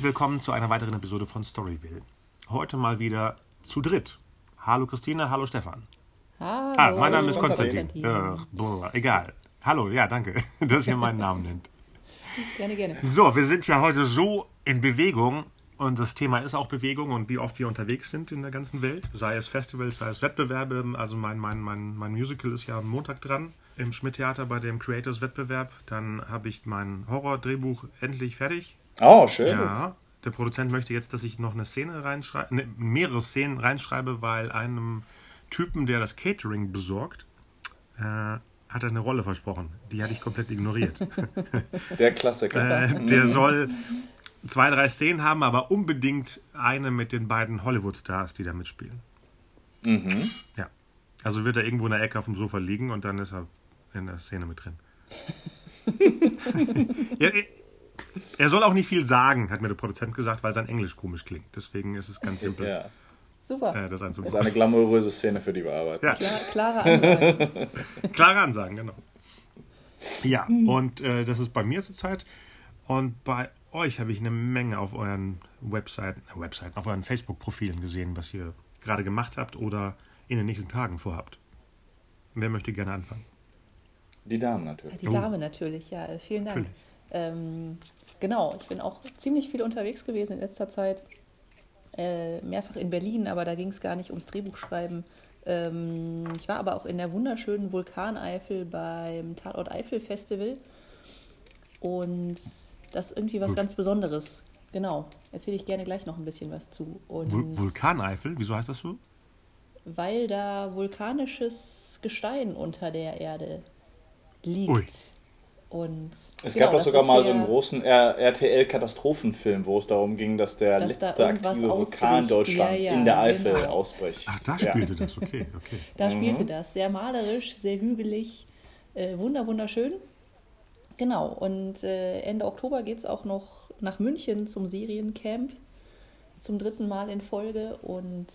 Herzlich willkommen zu einer weiteren Episode von Storyville. Heute mal wieder zu dritt. Hallo Christine, hallo Stefan. Hallo. Ah, mein Name ist Konstantin. Äh, boah, egal. Hallo, ja, danke, dass ihr meinen Namen nennt. Gerne, gerne. So, wir sind ja heute so in Bewegung und das Thema ist auch Bewegung und wie oft wir unterwegs sind in der ganzen Welt. Sei es Festivals, sei es Wettbewerbe. Also mein, mein, mein, mein Musical ist ja am Montag dran im Schmidt-Theater bei dem Creators-Wettbewerb. Dann habe ich mein Horror-Drehbuch endlich fertig. Oh, schön. Ja, der Produzent möchte jetzt, dass ich noch eine Szene reinschreibe, ne, mehrere Szenen reinschreibe, weil einem Typen, der das Catering besorgt, äh, hat er eine Rolle versprochen. Die hatte ich komplett ignoriert. Der Klassiker. äh, der soll zwei, drei Szenen haben, aber unbedingt eine mit den beiden Hollywood-Stars, die da mitspielen. Mhm. Ja. Also wird er irgendwo in der Ecke auf dem Sofa liegen und dann ist er in der Szene mit drin. ja, er- soll auch nicht viel sagen, hat mir der Produzent gesagt, weil sein Englisch komisch klingt. Deswegen ist es ganz simpel, Ja. Super. äh, das Das ist eine glamouröse Szene, für die wir arbeiten. Ja, Klar, klare Ansage. klare Ansagen, genau. Ja, und äh, das ist bei mir zurzeit. Und bei euch habe ich eine Menge auf euren Webseiten, äh, Webseiten, auf euren Facebook-Profilen gesehen, was ihr gerade gemacht habt oder in den nächsten Tagen vorhabt. Wer möchte gerne anfangen? Die Damen natürlich. Die Dame natürlich, ja. äh, Vielen Dank. Natürlich. Ähm, genau, ich bin auch ziemlich viel unterwegs gewesen in letzter Zeit. Äh, mehrfach in Berlin, aber da ging es gar nicht ums Drehbuchschreiben. Ähm, ich war aber auch in der wunderschönen Vulkaneifel beim Tatort Eifel Festival. Und das ist irgendwie was Vul- ganz Besonderes. Genau, erzähle ich gerne gleich noch ein bisschen was zu. Und Vul Vulkaneifel, wieso heißt das so? weil da vulkanisches Gestein unter der Erde liegt. Ui. Und Es genau, gab doch sogar mal so einen großen RTL-Katastrophenfilm, wo es darum ging, dass der Dass da letzte irgendwas aktive. Vulkan Deutschlands Ja, ja, in der Eifel genau. ausbricht. Ach, da Ja. spielte das, okay, okay. Da spielte das. Sehr malerisch, sehr hügelig, äh, wunder, wunderschön. Genau, und äh, Ende Oktober geht es auch noch nach München zum Seriencamp. Zum dritten Mal in Folge und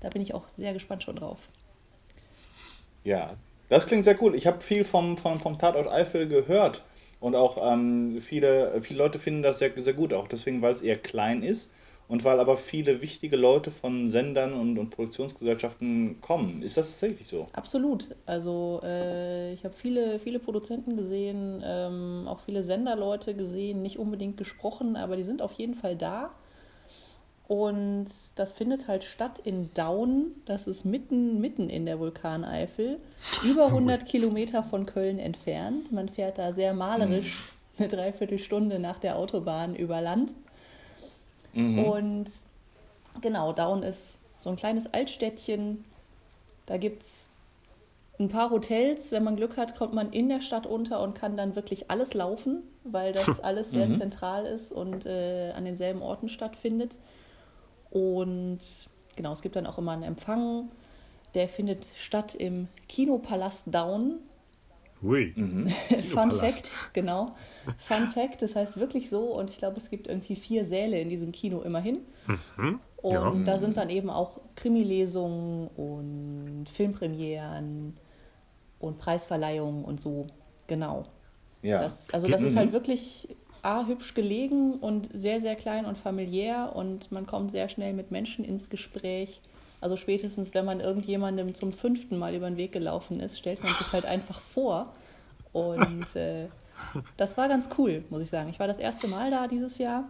da bin ich auch sehr gespannt schon drauf. Ja, das klingt sehr cool. Ich habe viel vom, vom, vom Tatort Eifel gehört und auch ähm, viele, viele Leute finden das sehr, sehr gut, auch deswegen, weil es eher klein ist und weil aber viele wichtige Leute von Sendern und, und Produktionsgesellschaften kommen. Ist das tatsächlich so? Absolut. Also äh, ich habe viele, viele Produzenten gesehen, ähm, auch viele Senderleute gesehen, nicht unbedingt gesprochen, aber die sind auf jeden Fall da. Und das findet halt statt in Daun. Das ist mitten, mitten in der Vulkaneifel, über 100 Kilometer von Köln entfernt. Man fährt da sehr malerisch eine Dreiviertelstunde nach der Autobahn über Land. Und genau, Daun ist so ein kleines Altstädtchen. Da gibt es ein paar Hotels. Wenn man Glück hat, kommt man in der Stadt unter und kann dann wirklich alles laufen, weil das alles sehr zentral ist und äh, an denselben Orten stattfindet. Und genau, es gibt dann auch immer einen Empfang. Der findet statt im Kinopalast Daun. Ui. Fun Kinopalast. Fact, genau. Fun Fact, das heißt wirklich so. Und ich glaube, es gibt irgendwie vier Säle in diesem Kino immerhin. Und Ja. da sind dann eben auch Krimilesungen und Filmpremieren und Preisverleihungen und so. Genau. Ja. Das, also das ist halt wirklich A, hübsch gelegen und sehr, sehr klein und familiär und man kommt sehr schnell mit Menschen ins Gespräch. Also spätestens, wenn man irgendjemandem zum fünften Mal über den Weg gelaufen ist, stellt man sich halt einfach vor. Und äh, das war ganz cool, muss ich sagen. Ich war das erste Mal da dieses Jahr,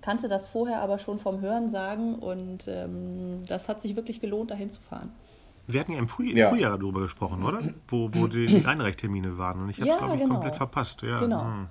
kannte das vorher aber schon vom Hören sagen und ähm, das hat sich wirklich gelohnt, dahin zu fahren. Wir hatten ja im Früh Ja. Frühjahr darüber gesprochen, oder? Wo, wo die Einreichtermine waren. Und ich habe es, Ja, glaube ich, genau. komplett verpasst. Ja, Genau. hm,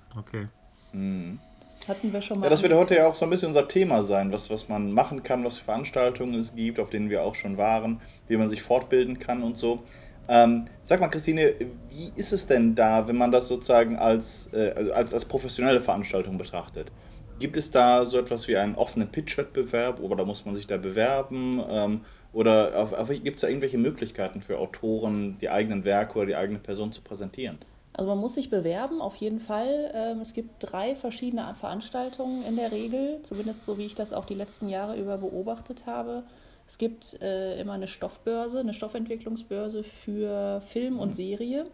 okay. Das hatten wir schon mal. Ja, das wird heute ja auch so ein bisschen unser Thema sein, was, was man machen kann, was für Veranstaltungen es gibt, auf denen wir auch schon waren, wie man sich fortbilden kann und so. Ähm, sag mal, Christine, wie ist es denn da, wenn man das sozusagen als, äh, also als, als professionelle Veranstaltung betrachtet? Gibt es da so etwas wie einen offenen Pitch-Wettbewerb oder muss man sich da bewerben? Ähm, oder gibt es da irgendwelche Möglichkeiten für Autoren, die eigenen Werke oder die eigene Person zu präsentieren? Also man muss sich bewerben, auf jeden Fall. Ähm, Es gibt drei verschiedene Veranstaltungen in der Regel, zumindest so wie ich das auch die letzten Jahre über beobachtet habe. Es gibt äh, immer eine Stoffbörse, eine Stoffentwicklungsbörse für Film und Serie.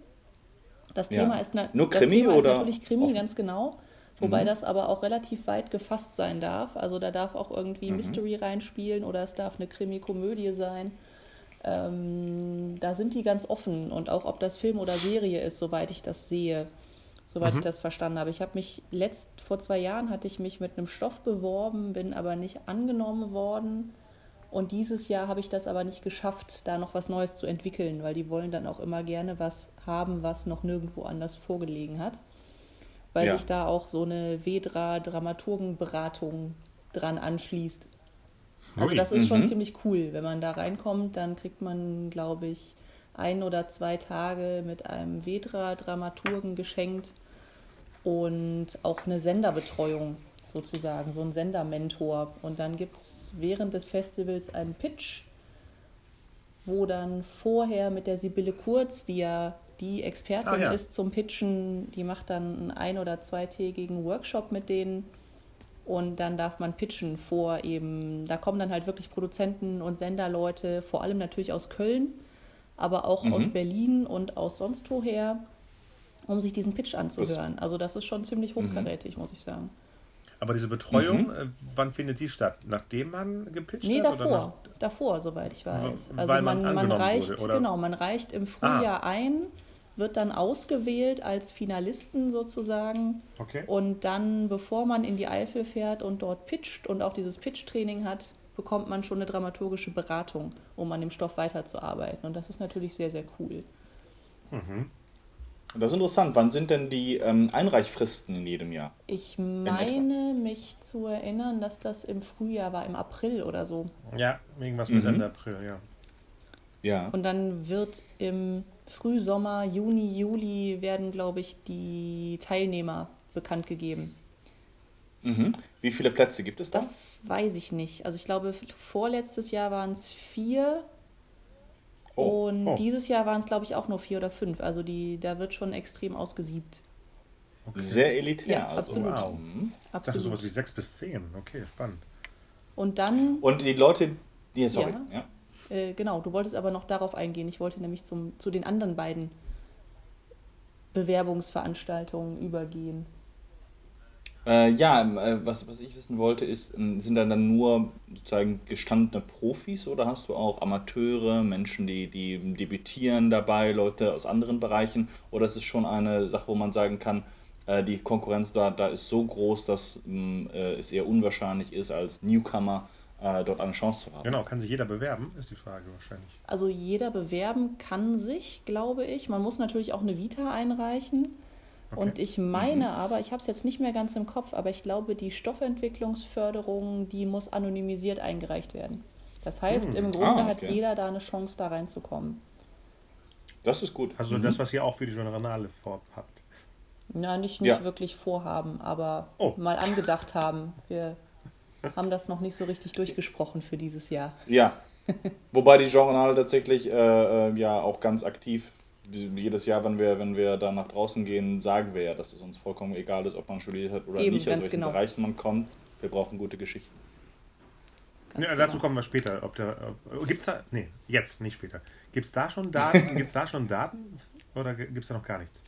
Das Ja. Thema ist, na Nur Krimi Thema oder ist natürlich Krimi, offen? ganz genau. Wobei mhm. das aber auch relativ weit gefasst sein darf. Also da darf auch irgendwie mhm. Mystery reinspielen oder es darf eine Krimi-Komödie sein. Ähm, da sind die ganz offen und auch ob das Film oder Serie ist, soweit ich das sehe, soweit mhm. ich das verstanden habe. Ich habe mich letzt vor zwei Jahren hatte ich mich mit einem Stoff beworben, bin aber nicht angenommen worden. Und dieses Jahr habe ich das aber nicht geschafft, da noch was Neues zu entwickeln, weil die wollen dann auch immer gerne was haben, was noch nirgendwo anders vorgelegen hat. Weil ja. sich da auch so eine Vedra-Dramaturgenberatung dran anschließt. Also das ist schon mhm. ziemlich cool. Wenn man da reinkommt, dann kriegt man, glaube ich, ein oder zwei Tage mit einem Vedra-Dramaturgen geschenkt und auch eine Senderbetreuung sozusagen, so ein Sendermentor. Und dann gibt es während des Festivals einen Pitch, wo dann vorher mit der Sibylle Kurz, die ja die Expertin ah, ja. ist zum Pitchen, die macht dann einen ein- oder zweitägigen Workshop mit denen und dann darf man pitchen vor eben, da kommen dann halt wirklich Produzenten und Senderleute, vor allem natürlich aus Köln, aber auch mhm. aus Berlin und aus sonst woher, um sich diesen Pitch anzuhören. also das ist schon ziemlich mhm. hochkarätig, mhm. muss ich sagen. Aber diese Betreuung, mhm. Äh, wann findet die statt? Nachdem man gepitcht nee, hat? Nee, davor. Davor, soweit ich weiß. Also man, man, man reicht, wurde, genau, man reicht im Frühjahr ah. ein wird dann ausgewählt als Finalisten sozusagen. Okay. Und dann, bevor man in die Eifel fährt und dort pitcht und auch dieses Pitch-Training hat, bekommt man schon eine dramaturgische Beratung, um an dem Stoff weiterzuarbeiten. Und das ist natürlich sehr, sehr cool. Mhm. Das ist interessant. Wann sind denn die ähm, Einreichfristen in jedem Jahr? Ich meine, mich zu erinnern, dass das im Frühjahr war, im April oder so. Ja, irgendwas mit mhm. Ende April, ja. Ja. Und dann wird im Frühsommer, Juni, Juli werden, glaube ich, die Teilnehmer bekannt gegeben. Mhm. Wie viele Plätze gibt es da? Das weiß ich nicht. Also ich glaube, vorletztes Jahr waren es vier. Oh. Und oh. dieses Jahr waren es, glaube ich, auch nur vier oder fünf. Also die, da wird schon extrem ausgesiebt. Okay. Sehr elitär. Ja, also. absolut. Wow. Absolut. Das ist sowas wie sechs bis zehn. Okay, spannend. Und dann. Und die Leute, die, sorry, ja. ja. Äh, genau, du wolltest aber noch darauf eingehen. Ich wollte nämlich zum, zu den anderen beiden Bewerbungsveranstaltungen übergehen. Äh, ja, ähm, äh, was, was ich wissen wollte, ist, ähm, sind da dann nur sozusagen gestandene Profis oder hast du auch Amateure, Menschen, die, die debütieren dabei, Leute aus anderen Bereichen? Oder ist es schon eine Sache, wo man sagen kann, äh, die Konkurrenz da, da ist so groß, dass ähm, äh, es eher unwahrscheinlich ist, als Newcomer äh, dort eine Chance zu haben. Genau, kann sich jeder bewerben, ist die Frage wahrscheinlich. Also jeder bewerben kann sich, glaube ich. Man muss natürlich auch eine Vita einreichen. Okay. Und ich meine mhm. aber, ich habe es jetzt nicht mehr ganz im Kopf, aber ich glaube, die Stoffentwicklungsförderung, die muss anonymisiert eingereicht werden. Das heißt, mhm. im Grunde ah, okay. hat jeder da eine Chance, da reinzukommen. Das ist gut. Also mhm. das, was ihr auch für die Journale vorhabt. Na, nicht, nicht ja. wirklich vorhaben, aber oh. mal angedacht haben. Wir haben das noch nicht so richtig durchgesprochen für dieses Jahr. Ja. Wobei die Journale tatsächlich äh, äh, ja auch ganz aktiv jedes Jahr, wenn wir, wenn wir da nach draußen gehen, sagen wir ja, dass es uns vollkommen egal ist, ob man studiert hat oder Eben, nicht, aus welchen genau. Bereichen man kommt. Wir brauchen gute Geschichten. Ja, genau. dazu kommen wir später. Ob da, ob, gibt's da, nee, jetzt, nicht später. Gibt es da schon Daten? gibt's da schon Daten oder gibt es da noch gar nichts?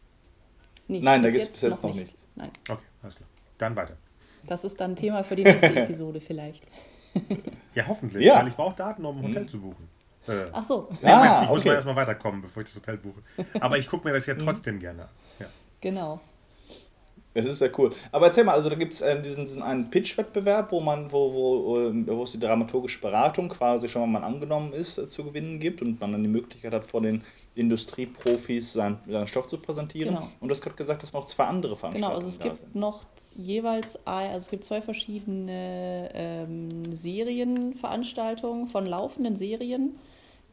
Nee, Nein, da gibt es bis jetzt noch, noch nichts. nichts. Nein. Okay, alles klar. Dann weiter. Das ist dann Thema für die nächste Episode vielleicht. ja, hoffentlich, ja. weil ich brauche Daten, um ein Hotel mhm. zu buchen. Äh, Ach so. Ja, Moment, ich muss mal erstmal weiterkommen, bevor ich das Hotel buche. Aber ich gucke mir das ja mhm. trotzdem gerne an. Ja. Genau. Es ist sehr cool. Aber erzähl mal, also da gibt es äh, diesen, diesen einen Pitch-Wettbewerb, wo man, wo, wo, ähm, wo es die dramaturgische Beratung quasi schon mal angenommen ist, äh, zu gewinnen gibt und man dann die Möglichkeit hat, vor den Industrieprofis seinen, seinen Stoff zu präsentieren. Genau. Und du hast gerade gesagt, dass noch zwei andere Veranstaltungen Genau, also es gibt sind. noch jeweils, also es gibt zwei verschiedene ähm, Serienveranstaltungen von laufenden Serien,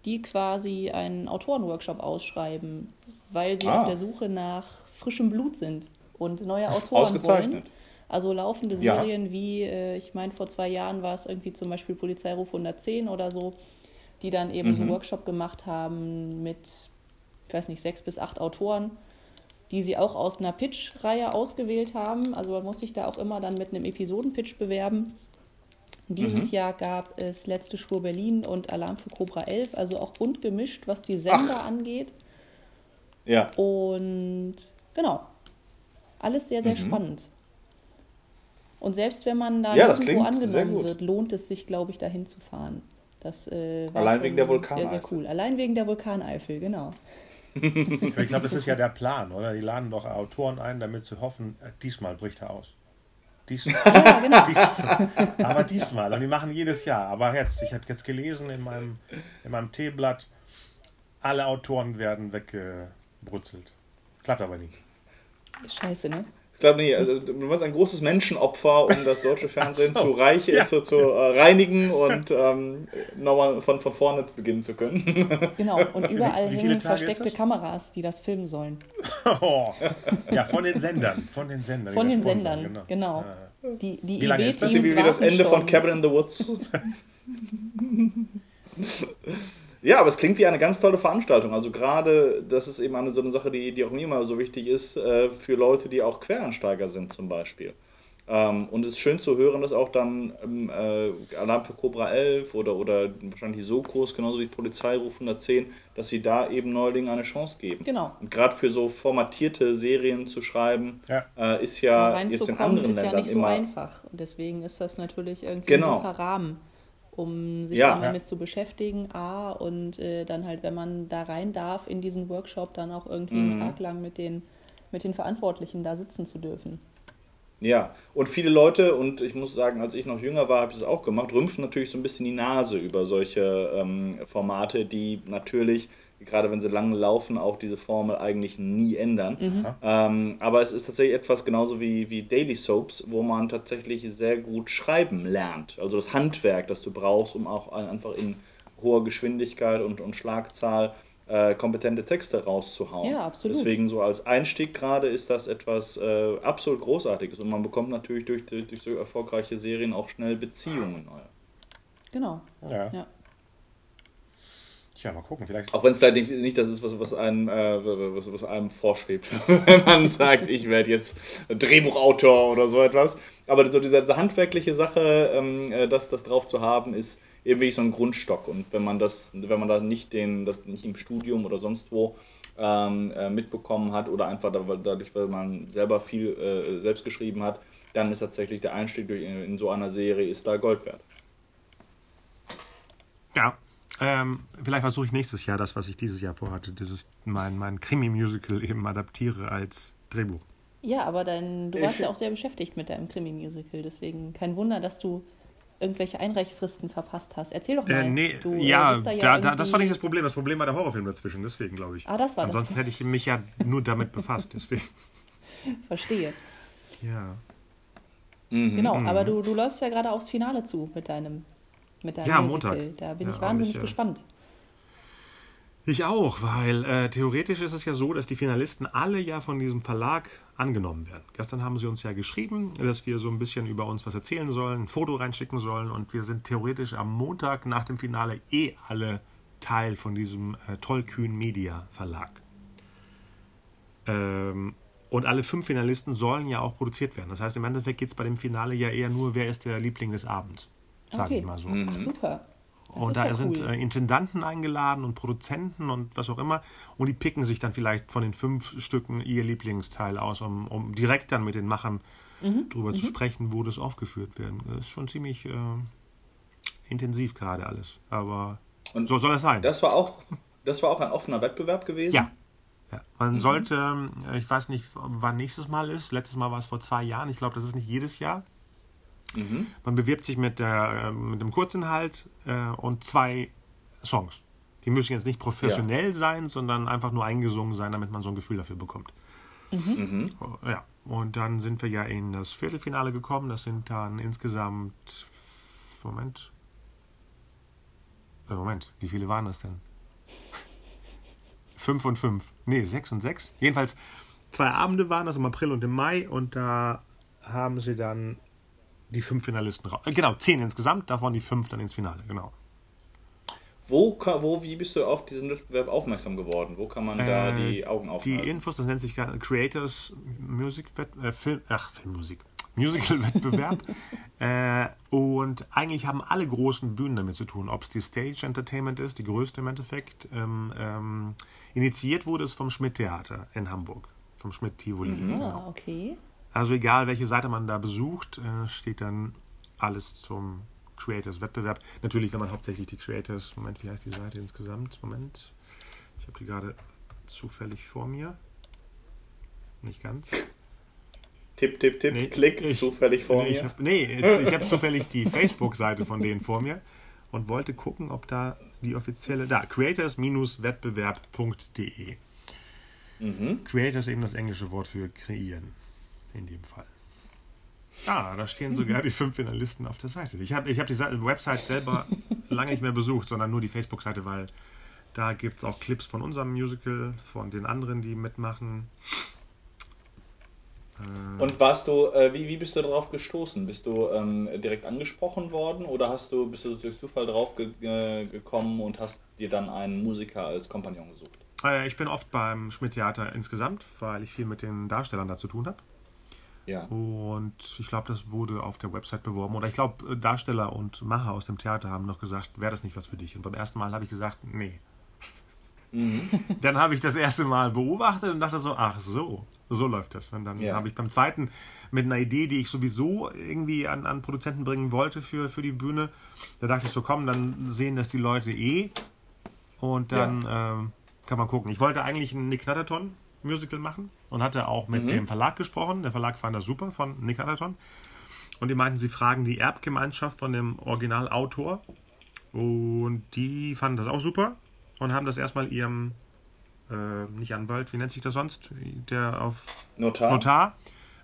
die quasi einen Autorenworkshop ausschreiben, weil sie ah. auf der Suche nach frischem Blut sind und neue Autoren Ausgezeichnet. wollen. Also laufende Serien ja. wie, äh, ich meine, vor zwei Jahren war es irgendwie zum Beispiel Polizeiruf 110 oder so, die dann eben mhm. einen Workshop gemacht haben mit, ich weiß nicht, sechs bis acht Autoren, die sie auch aus einer Pitch-Reihe ausgewählt haben. Also man muss sich da auch immer dann mit einem Episodenpitch bewerben. Dieses mhm. Jahr gab es Letzte Spur Berlin und Alarm für Cobra 11, also auch bunt gemischt, was die Sender Ach. angeht. Ja. Und genau, alles sehr, sehr mhm. spannend. Und selbst wenn man da Ja, das irgendwo sehr angenommen wird, lohnt es sich, glaube ich, dahin zu fahren. Das äh, war Allein wegen der Sehr, sehr Vulkaneifel. cool. Allein wegen der Vulkaneifel, genau. Ich glaube, das ist ja der Plan, oder? Die laden doch Autoren ein, damit sie hoffen, äh, diesmal bricht er aus. Diesmal. Ja, genau. Dies, aber diesmal. Und die machen jedes Jahr. Aber jetzt, ich habe jetzt gelesen in meinem, in meinem Teeblatt, alle Autoren werden weggebrutzelt. Klappt aber nicht. Scheiße, ne? Ich glaube nicht. Also, du meinst ein großes Menschenopfer, um das deutsche Fernsehen so, zu, reich, ja. zu, zu äh, reinigen und ähm, nochmal von, von vorne beginnen zu können. Genau. Und überall wie viele hängen Tage versteckte? Kameras, die das filmen sollen. Oh. Ja, von den Sendern. Von den Sendern. Von das den Sendern, genau. Die, die Wie lange ist das? Das ist wie, wie das Ende von. Cabin in the Woods. Ja, aber es klingt wie eine ganz tolle Veranstaltung. Also gerade, das ist eben eine so eine Sache, die, die auch mir immer so wichtig ist, äh, für Leute, die auch Quereinsteiger sind zum Beispiel. Ähm, und es ist schön zu hören, dass auch dann ähm, äh, Alarm für Cobra 11 oder, oder wahrscheinlich die Sokos, genauso wie Polizeiruf 110, dass sie da eben Neulingen eine Chance geben. Genau. Und gerade für so formatierte Serien zu schreiben, Ja. äh, ist ja jetzt in anderen ist ja Ländern nicht so immer. einfach. Und deswegen ist das natürlich irgendwie Genau. ein super Rahmen, um sich Ja. dann Ja. damit zu beschäftigen. A, und äh, dann halt, wenn man da rein darf in diesen Workshop, dann auch irgendwie Mhm. einen Tag lang mit den, mit den Verantwortlichen da sitzen zu dürfen. Ja, und viele Leute, und ich muss sagen, als ich noch jünger war, habe ich das auch gemacht, rümpfen natürlich so ein bisschen die Nase über solche ähm, Formate, die natürlich, gerade wenn sie lange laufen, auch diese Formel eigentlich nie ändern. Ähm, aber es ist tatsächlich etwas genauso wie, wie Daily Soaps, wo man tatsächlich sehr gut schreiben lernt. Also das Handwerk, das du brauchst, um auch einfach in hoher Geschwindigkeit und, und Schlagzahl äh, kompetente Texte rauszuhauen. Ja, absolut. Deswegen so als Einstieg gerade ist das etwas äh, absolut Großartiges und man bekommt natürlich durch, durch, durch so erfolgreiche Serien auch schnell Beziehungen. Genau. Ja. Ja. Tja, mal gucken. Vielleicht. Auch wenn es vielleicht nicht, nicht das ist, was, was, einem, äh, was, was einem vorschwebt, wenn man sagt, ich werde jetzt Drehbuchautor oder so etwas. Aber so diese, diese handwerkliche Sache, ähm, äh, das, das drauf zu haben, ist eben wirklich so ein Grundstock. Und wenn man das, wenn man da nicht den, das nicht im Studium oder sonst wo ähm, äh, mitbekommen hat oder einfach da- dadurch, weil man selber viel äh, selbst geschrieben hat, dann ist tatsächlich der Einstieg durch, in, in so einer Serie ist da Gold wert. Ja. Ähm, vielleicht versuche ich nächstes Jahr das, was ich dieses Jahr vorhatte, dieses mein, mein Krimi-Musical eben adaptiere als Drehbuch. Ja, aber dein, du warst Ich- ja auch sehr beschäftigt mit deinem Krimi-Musical, deswegen kein Wunder, dass du irgendwelche Einreichfristen verpasst hast. Erzähl doch mal. Äh, nee, du, äh, ja, bist da, ja da, das war nicht das irgendwie- Problem. Das Problem war der Horrorfilm dazwischen, deswegen glaube ich. Ah, das war das. Ansonsten hätte ich mich ja nur damit befasst, deswegen. Verstehe. Ja. Genau, aber du, du läufst ja gerade aufs Finale zu mit deinem, mit deinem Ja, Musical. Montag. Da bin Ja, ich wahnsinnig ich, äh, gespannt. Ich auch, weil äh, theoretisch ist es ja so, dass die Finalisten alle ja von diesem Verlag angenommen werden. Gestern haben sie uns ja geschrieben, dass wir so ein bisschen über uns was erzählen sollen, ein Foto reinschicken sollen und wir sind theoretisch am Montag nach dem Finale eh alle Teil von diesem äh, Tollkühn Media Verlag. Ähm, und alle fünf Finalisten sollen ja auch produziert werden. Das heißt, im Endeffekt geht es bei dem Finale ja eher nur, wer ist der Liebling des Abends. Sage Okay. ich mal so. Ach, super. Das Und da ja sind cool. äh, Intendanten eingeladen und Produzenten und was auch immer. Und die picken sich dann vielleicht von den fünf Stücken ihr Lieblingsteil aus, um, um direkt dann mit den Machern Mhm. drüber zu sprechen, wo das aufgeführt werden. Das ist schon ziemlich äh, intensiv gerade alles. Aber Und so soll es sein. Das war auch, das war auch ein offener Wettbewerb gewesen. ja. ja. Man sollte, äh, ich weiß nicht, wann nächstes Mal ist. Letztes Mal war es vor zwei Jahren. Ich glaube, das ist nicht jedes Jahr. Man bewirbt sich mit, der, äh, mit dem Kurzinhalt äh, und zwei Songs. Die müssen jetzt nicht professionell sein, sondern einfach nur eingesungen sein, damit man so ein Gefühl dafür bekommt. Oh, Ja, und dann sind wir ja in das Viertelfinale gekommen. Das sind dann insgesamt. Moment. Äh, Moment, wie viele waren das denn? Fünf und fünf. Nee, sechs und sechs. Jedenfalls zwei Abende waren das im April und im Mai und da haben sie dann die fünf Finalisten raus. Äh, genau, zehn insgesamt, davon die fünf dann ins Finale, genau. Wo, wo, wie bist du auf diesen Wettbewerb aufmerksam geworden? Wo kann man da Äh, die Augen Die aufhalten? Infos, das nennt sich Creators Music äh, Film, ach, Filmmusik. Musical-Wettbewerb. äh, und eigentlich haben alle großen Bühnen damit zu tun, ob es die Stage Entertainment ist, die größte im Endeffekt. Ähm, ähm, initiiert wurde es vom Schmidt Theater in Hamburg, vom Schmidt Tivoli. Ah, okay. Also egal, welche Seite man da besucht, äh, steht dann alles zum Creators Wettbewerb. Natürlich, wenn man hauptsächlich die Creators, Moment, wie heißt die Seite insgesamt? Moment, ich habe die gerade zufällig vor mir. Nicht ganz. Tipp, tipp, tipp, Nee, klick, ich- zufällig vor nee, Ich mir. hab, nee, jetzt- ich habe zufällig die Facebook-Seite von denen vor mir und wollte gucken, ob da die offizielle, da, creators-wettbewerb.de. Mhm. Creators eben das englische Wort für kreieren, in dem Fall. Ah, da stehen sogar die fünf Finalisten auf der Seite. Ich habe ich hab die Seite- Website selber lange nicht mehr besucht, sondern nur die Facebook-Seite, weil da gibt es auch Clips von unserem Musical, von den anderen, die mitmachen. Äh, Und warst du, äh, wie, wie bist du darauf gestoßen? Bist du ähm, direkt angesprochen worden oder hast du, bist du durch Zufall drauf ge äh, gekommen und hast dir dann einen Musiker als Kompagnon gesucht? Äh, Ich bin oft beim Schmidt-Theater insgesamt, weil ich viel mit den Darstellern da zu tun habe. Ja. Und ich glaube, das wurde auf der Website beworben. Oder ich glaube, Darsteller und Macher aus dem Theater haben noch gesagt, wäre das nicht was für dich? Und beim ersten Mal habe ich gesagt, nee. Mhm. Dann habe ich das erste Mal beobachtet und dachte so, ach so, so läuft das. Und dann Ja. habe ich beim zweiten mit einer Idee, die ich sowieso irgendwie an, an Produzenten bringen wollte für, für die Bühne, da dachte ich so, komm, dann sehen das die Leute eh. Und dann ähm, kann man gucken. Ich wollte eigentlich ein Nick Natterton Musical machen und hatte auch mit dem Verlag gesprochen. Der Verlag fand das super von Nick Natterton. Und die meinten, sie fragen die Erbgemeinschaft von dem Originalautor. Und die fanden das auch super und haben das erstmal ihrem, äh, nicht Anwalt, wie nennt sich das sonst, der auf Notar? Notar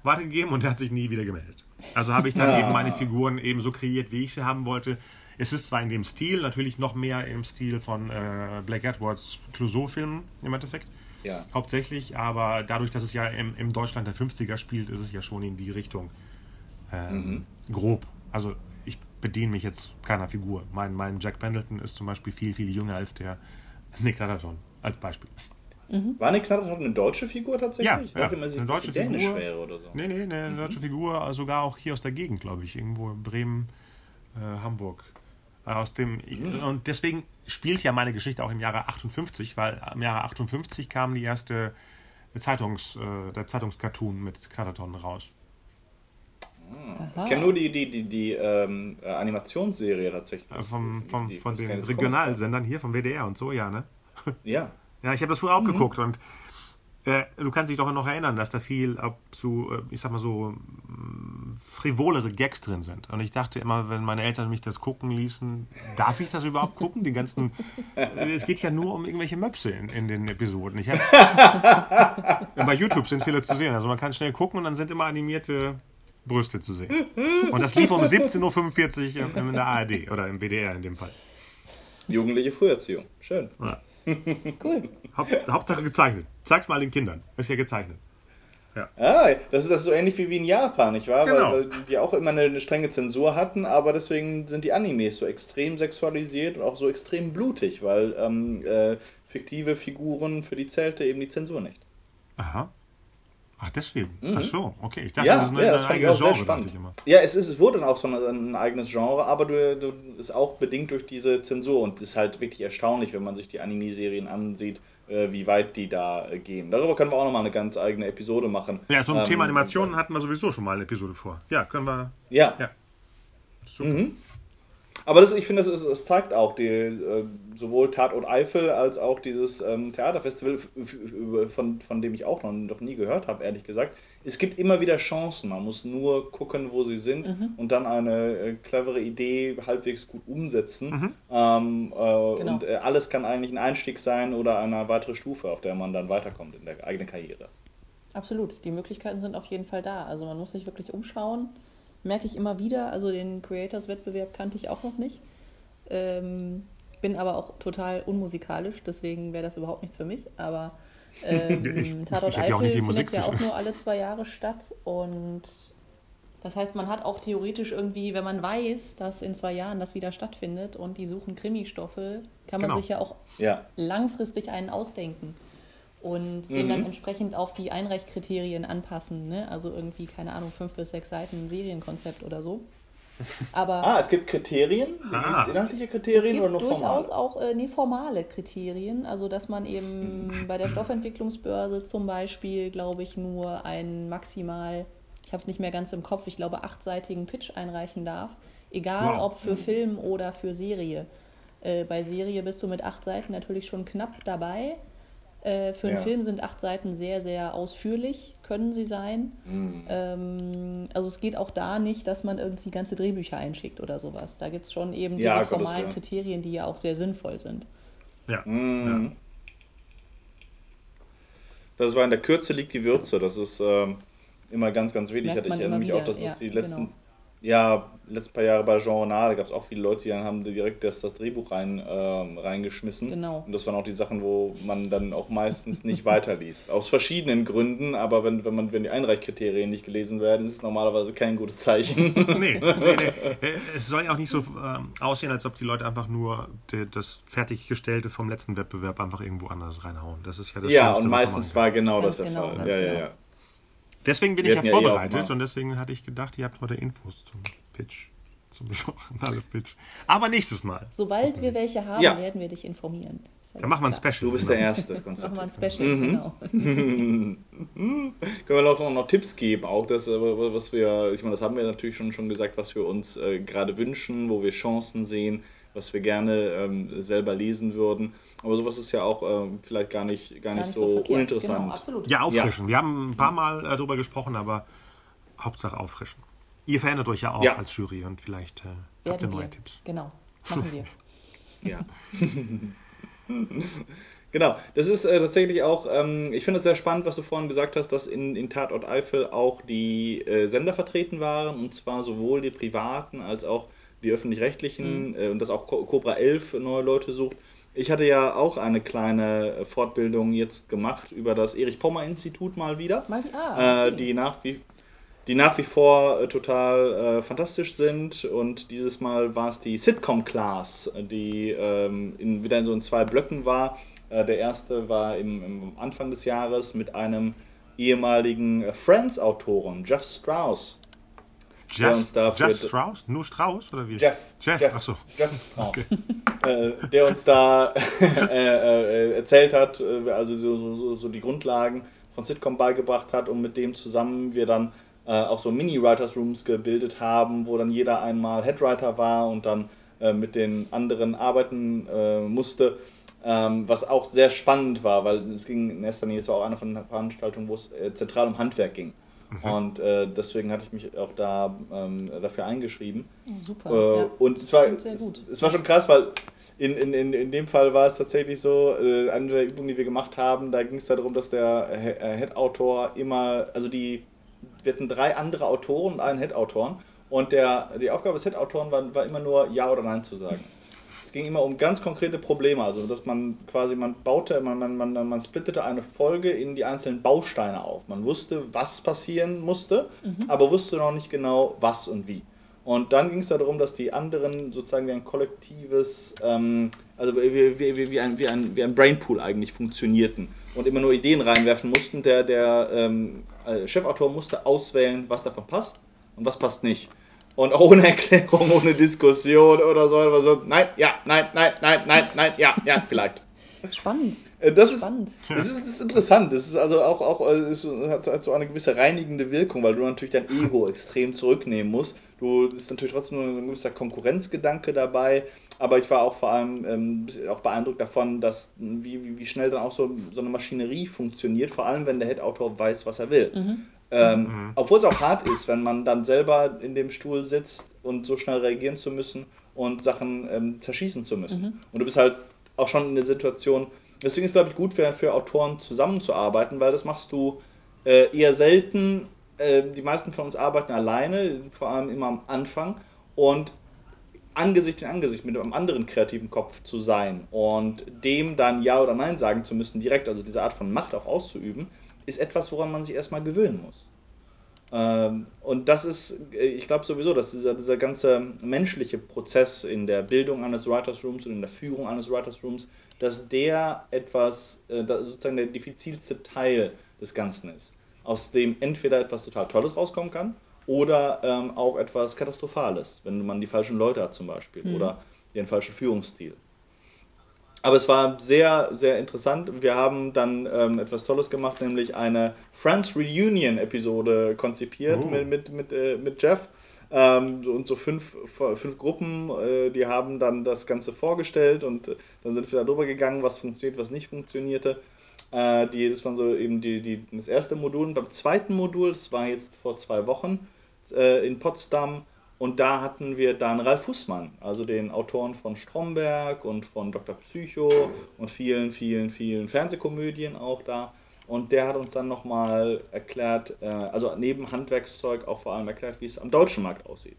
weitergegeben und der hat sich nie wieder gemeldet. Also habe ich dann Ah. eben meine Figuren eben so kreiert, wie ich sie haben wollte. Es ist zwar in dem Stil, natürlich noch mehr im Stil von äh, Black Edwards Clouseau-Filmen im Endeffekt, Ja. hauptsächlich, aber dadurch, dass es ja im, im Deutschland der 50er spielt, ist es ja schon in die Richtung ähm, grob. Also ich bediene mich jetzt keiner Figur. Mein, mein Jack Pendleton ist zum Beispiel viel, viel jünger als der Nick Natterton, als Beispiel. War Nick Natterton eine deutsche Figur tatsächlich? Ja, ich ja, dachte immer, sie eine deutsche dänisch Figur. wäre oder so. Nee, nee, eine deutsche Figur, sogar auch hier aus der Gegend, glaube ich, irgendwo in Bremen, äh, Hamburg. Äh, Aus dem, Und deswegen spielt ja meine Geschichte auch im Jahre 58, weil im Jahre 58 kam die erste Zeitungs, äh, der Zeitungscartoon mit Knatterton raus. Aha. Ich kenne nur die, die, die, die ähm, äh, Animationsserie tatsächlich. Äh, vom, vom, Die- von den Regionalsendern hier, vom WDR und so, ja, ne? Ja. Ja, ich habe das früher auch geguckt und äh, du kannst dich doch noch erinnern, dass da viel ab zu, äh, ich sag mal so, frivolere Gags drin sind. Und ich dachte immer, wenn meine Eltern mich das gucken ließen, darf ich das überhaupt gucken? Die ganzen, es geht ja nur um irgendwelche Möpse in, in den Episoden. Ich hab, bei YouTube sind viele zu sehen. Also man kann schnell gucken und dann sind immer animierte Brüste zu sehen. Und das lief um 17.45 Uhr in der ARD oder im WDR in dem Fall. Jugendliche Früherziehung. Schön. Cool. Haupt, Hauptsache gezeichnet. Zeig's mal den Kindern. Ist ja gezeichnet. Ah, das ist, das ist so ähnlich wie, wie in Japan, nicht wahr? Genau. Weil, weil die auch immer eine, eine strenge Zensur hatten, aber deswegen sind die Animes so extrem sexualisiert und auch so extrem blutig, weil ähm, äh, fiktive Figuren für die zählte eben die Zensur nicht. Aha. Ach, deswegen. Ach so, okay. Ich dachte, Ja, das ist nur ja, ein eigenes Genre, dachte spannend. ich immer. Ja, es, ist, es wurde dann auch so ein, ein eigenes Genre, aber du, du ist auch bedingt durch diese Zensur und es ist halt wirklich erstaunlich, wenn man sich die Anime-Serien ansieht, wie weit die da äh, gehen. Darüber können wir auch nochmal eine ganz eigene Episode machen. Ja, zum Ähm, Thema Animationen hatten wir sowieso schon mal eine Episode vor. Ja, können wir. Ja, Ja. Super. Mhm. Aber das, ich finde, das, ist- das zeigt auch die, äh, sowohl Tatort Eifel als auch dieses ähm, Theaterfestival, von, von dem ich auch noch, noch nie gehört habe, ehrlich gesagt. Es gibt immer wieder Chancen. Man muss nur gucken, wo sie sind und dann eine äh, clevere Idee halbwegs gut umsetzen. Ähm, äh, Und äh, alles kann eigentlich ein Einstieg sein oder eine weitere Stufe, auf der man dann weiterkommt in der eigenen Karriere. Absolut, die Möglichkeiten sind auf jeden Fall da. Also man muss sich wirklich umschauen. Merke ich immer wieder. Also den Creators-Wettbewerb kannte ich auch noch nicht. Ähm, bin aber auch total unmusikalisch, deswegen wäre das überhaupt nichts für mich. Aber ähm, Tatort ich hab ja auch nicht die Eifel Musik findet ja auch nur alle zwei Jahre statt. Und das heißt, man hat auch theoretisch irgendwie, wenn man weiß, dass in zwei Jahren das wieder stattfindet und die suchen Krimi-Stoffe, kann man Genau. sich ja auch Ja, langfristig einen ausdenken und den dann entsprechend auf die Einreichkriterien anpassen. Ne? Also irgendwie, keine Ahnung, fünf bis sechs Seiten ein Serienkonzept oder so. Aber Ah, es gibt Kriterien? Ah. Inhaltliche es Kriterien gibt oder nur durchaus formale? auch äh, nee, formale Kriterien. Also dass man eben bei der Stoffentwicklungsbörse zum Beispiel, glaube ich, nur ein maximal ich habe es nicht mehr ganz im Kopf, ich glaube, achtseitigen Pitch einreichen darf. Egal wow. ob für Film oder für Serie. Äh, bei Serie bist du mit acht Seiten natürlich schon knapp dabei. Äh, für einen ja. Film sind acht Seiten sehr, sehr ausführlich, können sie sein. Mhm. Ähm, also es geht auch da nicht, dass man irgendwie ganze Drehbücher einschickt oder sowas. Da gibt es schon eben diese ja, formalen ja. Kriterien, die ja auch sehr sinnvoll sind. Ja. Mhm. ja. Das war in der Kürze liegt die Würze. Das ist ähm, immer ganz, ganz wichtig. Merkt ich erinnere mich wieder. auch, dass es die letzten genau ja, letzten paar Jahre bei Jean Renard, da gab es auch viele Leute, die dann haben direkt das, das Drehbuch rein, äh, reingeschmissen. Genau. Und das waren auch die Sachen, wo man dann auch meistens nicht weiterliest. Aus verschiedenen Gründen, aber wenn, wenn, man, wenn die Einreichkriterien nicht gelesen werden, ist es normalerweise kein gutes Zeichen. nee, nee, nee. Es soll ja auch nicht so ähm, aussehen, als ob die Leute einfach nur die, das Fertiggestellte vom letzten Wettbewerb einfach irgendwo anders reinhauen. Das ist ja das Ja, und meistens war genau das der genau, Fall. Ja, ja, ja. Deswegen bin Wir ich ja vorbereitet und deswegen hatte ich gedacht, ihr habt heute Infos zum Pitch. Zum Pitch. Aber nächsmes Mal. Sobald wir welche haben, ja. werden wir dich informieren. Dann machen wir ein Special. Du bist der Erste. machen wir ein Special, mhm. genau. Können wir auch noch Tipps geben, auch das, äh, was wir, ich meine, das haben wir natürlich schon, schon gesagt, was wir uns äh, gerade wünschen, wo wir Chancen sehen, was wir gerne ähm, selber lesen würden. Aber sowas ist ja auch ähm, vielleicht gar nicht, gar, gar nicht, so, so uninteressant. Genau, absolut. Ja, auffrischen. Ja. Wir haben ein paar Mal äh, darüber gesprochen, aber Hauptsache auffrischen. Ihr verändert euch ja auch ja. als Jury und vielleicht äh, habt ihr neue wir. Tipps. Genau, machen wir. ja. Genau, das ist äh, tatsächlich auch, ähm, ich finde es sehr spannend, was du vorhin gesagt hast, dass in, in Tatort Eifel auch die äh, Sender vertreten waren, und zwar sowohl die privaten als auch die öffentlich-rechtlichen, mhm. äh, und dass auch Cobra 11 neue Leute sucht. Ich hatte ja auch eine kleine äh, Fortbildung jetzt gemacht über das Erich-Pommer-Institut mal wieder, mal, ah, okay. äh, die, nach wie, die nach wie vor äh, total äh, fantastisch sind. Und dieses Mal war es die Sitcom-Class, die ähm, in, wieder in so in zwei Blöcken war. Äh, der erste war im, im, Anfang des Jahres mit einem ehemaligen äh, Friends-Autoren, Jeff Strauss. Jeff, Jeff Strauss? Nur Strauss oder wie? Jeff. Jeff, Jeff, achso. Jeff Strauss. Okay. Äh, der uns da äh, äh, erzählt hat, äh, also so, so, so, die Grundlagen von Sitcom beigebracht hat und mit dem zusammen wir dann äh, auch so Mini-Writers Rooms gebildet haben, wo dann jeder einmal Headwriter war und dann äh, mit den anderen arbeiten musste. Ähm, was auch sehr spannend war, weil es ging in erster Linie, es war auch eine von den Veranstaltungen, wo es zentral um Handwerk ging. Mhm. Und äh, deswegen hatte ich mich auch da ähm, dafür eingeschrieben. Super. Äh, ja. Und es war, es, es, war schon krass, weil in, in, in, in dem Fall war es tatsächlich so, äh, eine der Übungen, die wir gemacht haben, da ging es darum, dass der äh, Head-Autor immer, also die, wir hatten drei andere Autoren und einen Head-Autoren. Und der, die Aufgabe des Head-Autoren war, war immer nur Ja oder Nein zu sagen. Es ging immer um ganz konkrete Probleme, also dass man quasi, man baute, man, man, man, man splittete eine Folge in die einzelnen Bausteine auf. Man wusste, was passieren musste, mhm. aber wusste noch nicht genau, was und wie. Und dann ging es darum, dass die anderen sozusagen wie ein kollektives, ähm, also wie, wie, wie, wie, ein, wie, ein, wie ein Brainpool eigentlich funktionierten und immer nur Ideen reinwerfen mussten. Der, der ähm, äh, Chefautor musste auswählen, was davon passt und was passt nicht und ohne Erklärung, ohne Diskussion oder so. Oder so. Nein, ja, nein, nein, nein, nein, nein, ja, ja, vielleicht. Spannend. Äh, das ist, Spannend. Das ist, das ist interessant. Das ist also auch, auch es äh, hat, hat so eine gewisse reinigende Wirkung, weil du natürlich dein Ego extrem zurücknehmen musst. Du ist natürlich trotzdem ein gewisser Konkurrenzgedanke dabei, aber ich war auch vor allem ähm, auch beeindruckt davon, dass wie, wie, wie schnell dann auch so, so eine Maschinerie funktioniert, vor allem wenn der Head-Autor weiß, was er will. Mhm. Ähm, mhm. Obwohl es auch hart ist, wenn man dann selber in dem Stuhl sitzt und so schnell reagieren zu müssen und Sachen ähm, zerschießen zu müssen. Mhm. Und du bist halt auch schon in der Situation, deswegen ist es, glaube ich, gut für, für Autoren zusammenzuarbeiten, weil das machst du äh, eher selten. Äh, die meisten von uns arbeiten alleine, vor allem immer am Anfang. Und Angesicht in Angesicht mit einem anderen kreativen Kopf zu sein und dem dann Ja oder Nein sagen zu müssen, direkt, also diese Art von Macht auch auszuüben, ist etwas, woran man sich erstmal gewöhnen muss. Ähm, und das ist, äh, ich glaube sowieso, dass dieser, dieser ganze menschliche Prozess in der Bildung eines Writers Rooms und in der Führung eines Writers Rooms, dass der etwas, äh, sozusagen der diffizilste Teil des Ganzen ist, aus dem entweder etwas total Tolles rauskommen kann oder ähm, auch etwas Katastrophales, wenn man die falschen Leute hat zum Beispiel mhm. oder den falschen Führungsstil. Aber es war sehr, sehr interessant. Wir haben dann ähm, etwas Tolles gemacht, nämlich eine Friends Reunion-Episode konzipiert oh. mit, mit, mit, äh, mit Jeff. Ähm, und so fünf, fünf Gruppen, äh, die haben dann das Ganze vorgestellt und äh, dann sind wir darüber gegangen, was funktioniert, was nicht funktionierte. Äh, die, das waren so eben die, die, das erste Modul. Und beim zweiten Modul, das war jetzt vor zwei Wochen äh, in Potsdam, und da hatten wir dann Ralf Fußmann, also den Autoren von Stromberg und von Dr. Psycho und vielen, vielen, vielen Fernsehkomödien auch da. Und der hat uns dann nochmal erklärt, äh, also neben Handwerkszeug auch vor allem erklärt, wie es am deutschen Markt aussieht.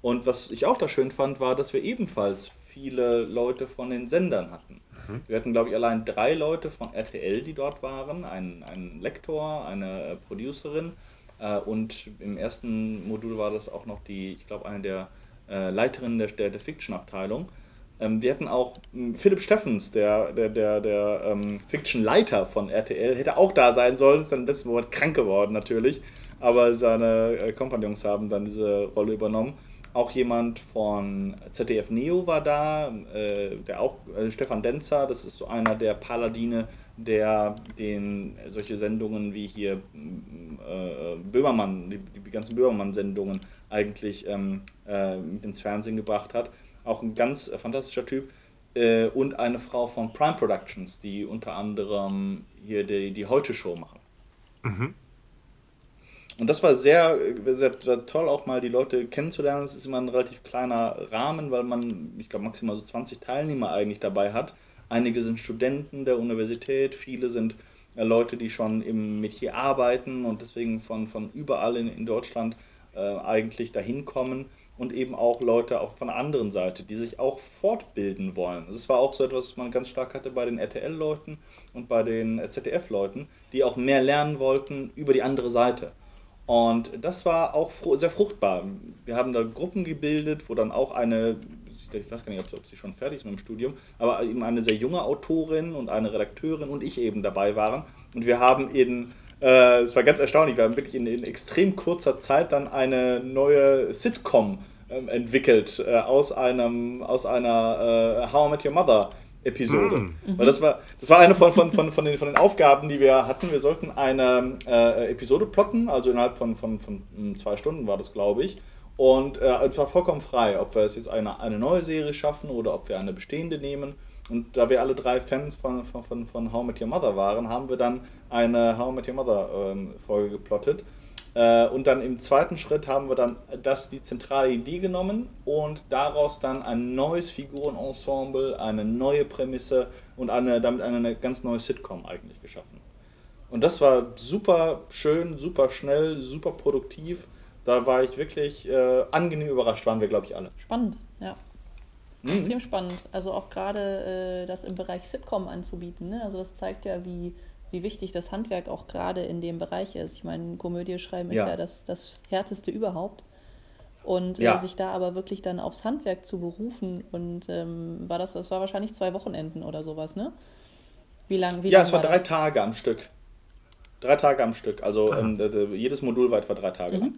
Und was ich auch da schön fand, war, dass wir ebenfalls viele Leute von den Sendern hatten. Mhm. Wir hatten, glaube ich, allein drei Leute von RTL, die dort waren. Ein, ein Lektor, eine Producerin äh, und im ersten Modul war das auch noch die, ich glaube, eine der äh, Leiterinnen der, der, der Fiction-Abteilung. Ähm, wir hatten auch ähm, Philipp Steffens, der, der, der, der ähm, Fiction-Leiter von RTL, hätte auch da sein sollen, ist dann im letzten Monat krank geworden natürlich, aber seine äh, Kompagnons haben dann diese Rolle übernommen. Auch jemand von ZDF Neo war da, äh, der auch, äh, Stefan Denzer, das ist so einer der Paladine, der den solche Sendungen wie hier äh, Böhmermann, die, die ganzen Böhmermann-Sendungen eigentlich ähm, äh, ins Fernsehen gebracht hat. Auch ein ganz äh, fantastischer Typ. Äh, und eine Frau von Prime Productions, die unter anderem hier die, die Heute-Show machen. Mhm. Und das war sehr, sehr, sehr, toll, auch mal die Leute kennenzulernen. Es ist immer ein relativ kleiner Rahmen, weil man, ich glaube, maximal so 20 Teilnehmer eigentlich dabei hat. Einige sind Studenten der Universität, viele sind äh, Leute, die schon im Metier arbeiten und deswegen von, von überall in, in Deutschland äh, eigentlich dahin kommen und eben auch Leute auch von der anderen Seite, die sich auch fortbilden wollen. Das war auch so etwas, was man ganz stark hatte bei den RTL-Leuten und bei den ZDF-Leuten, die auch mehr lernen wollten über die andere Seite. Und das war auch sehr fruchtbar. Wir haben da Gruppen gebildet, wo dann auch eine, ich weiß gar nicht, ob sie schon fertig ist mit dem Studium, aber eben eine sehr junge Autorin und eine Redakteurin und ich eben dabei waren. Und wir haben in, äh, es war ganz erstaunlich, wir haben wirklich in, in extrem kurzer Zeit dann eine neue Sitcom äh, entwickelt äh, aus, einem, aus einer äh, How I Met Your Mother Episode. Mhm. Weil das war, das war eine von, von, von, von, den, von den Aufgaben, die wir hatten. Wir sollten eine äh, Episode plotten, also innerhalb von, von, von hm, zwei Stunden war das, glaube ich. Und äh, es war vollkommen frei, ob wir es jetzt eine, eine neue Serie schaffen oder ob wir eine bestehende nehmen. Und da wir alle drei Fans von, von, von, von How Met Your Mother waren, haben wir dann eine How Met Your Mother ähm, Folge geplottet. Äh, und dann im zweiten Schritt haben wir dann das die zentrale Idee genommen und daraus dann ein neues Figurenensemble, eine neue Prämisse und eine, damit eine ganz neue Sitcom eigentlich geschaffen. Und das war super schön, super schnell, super produktiv. Da war ich wirklich äh, angenehm überrascht, waren wir, glaube ich, alle. Spannend, ja. Mhm. Extrem spannend. Also auch gerade äh, das im Bereich Sitcom anzubieten. Ne? Also das zeigt ja, wie wie wichtig das Handwerk auch gerade in dem Bereich ist. Ich meine, Komödie schreiben ist ja, das, das härteste überhaupt. Und äh, ja. äh, sich da aber wirklich dann aufs Handwerk zu berufen und ähm, war das, das war wahrscheinlich zwei Wochenenden oder sowas, ne? Wie lange? Wie ja, lang es war, war drei das? Tage am Stück. Drei Tage am Stück. Also ah. ähm, jedes Modul war etwa drei Tage mhm. lang.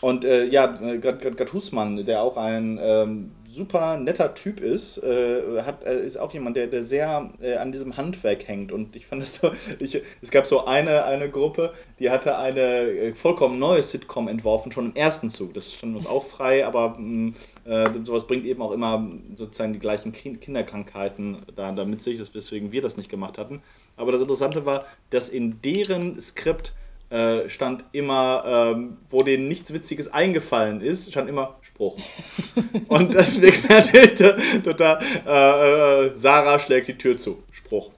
Und äh, ja, äh, gerade Husmann, der auch ein ähm, super netter Typ ist, äh, hat, äh, ist auch jemand, der, der sehr äh, an diesem Handwerk hängt. Und ich fand es so, ich, es gab so eine, eine Gruppe, die hatte eine äh, vollkommen neue Sitcom entworfen, schon im ersten Zug. Das stand uns auch frei, aber mh, mm, sowas bringt eben auch immer sozusagen die gleichen Kinderkrankheiten da, da mit sich, weswegen wir das nicht gemacht hatten. Aber das Interessante war, dass in deren Skript äh, stand immer, ähm, wo denen nichts Witziges eingefallen ist, stand immer Spruch. Und deswegen natürlich total, äh, äh, Sarah schlägt die Tür zu. Spruch.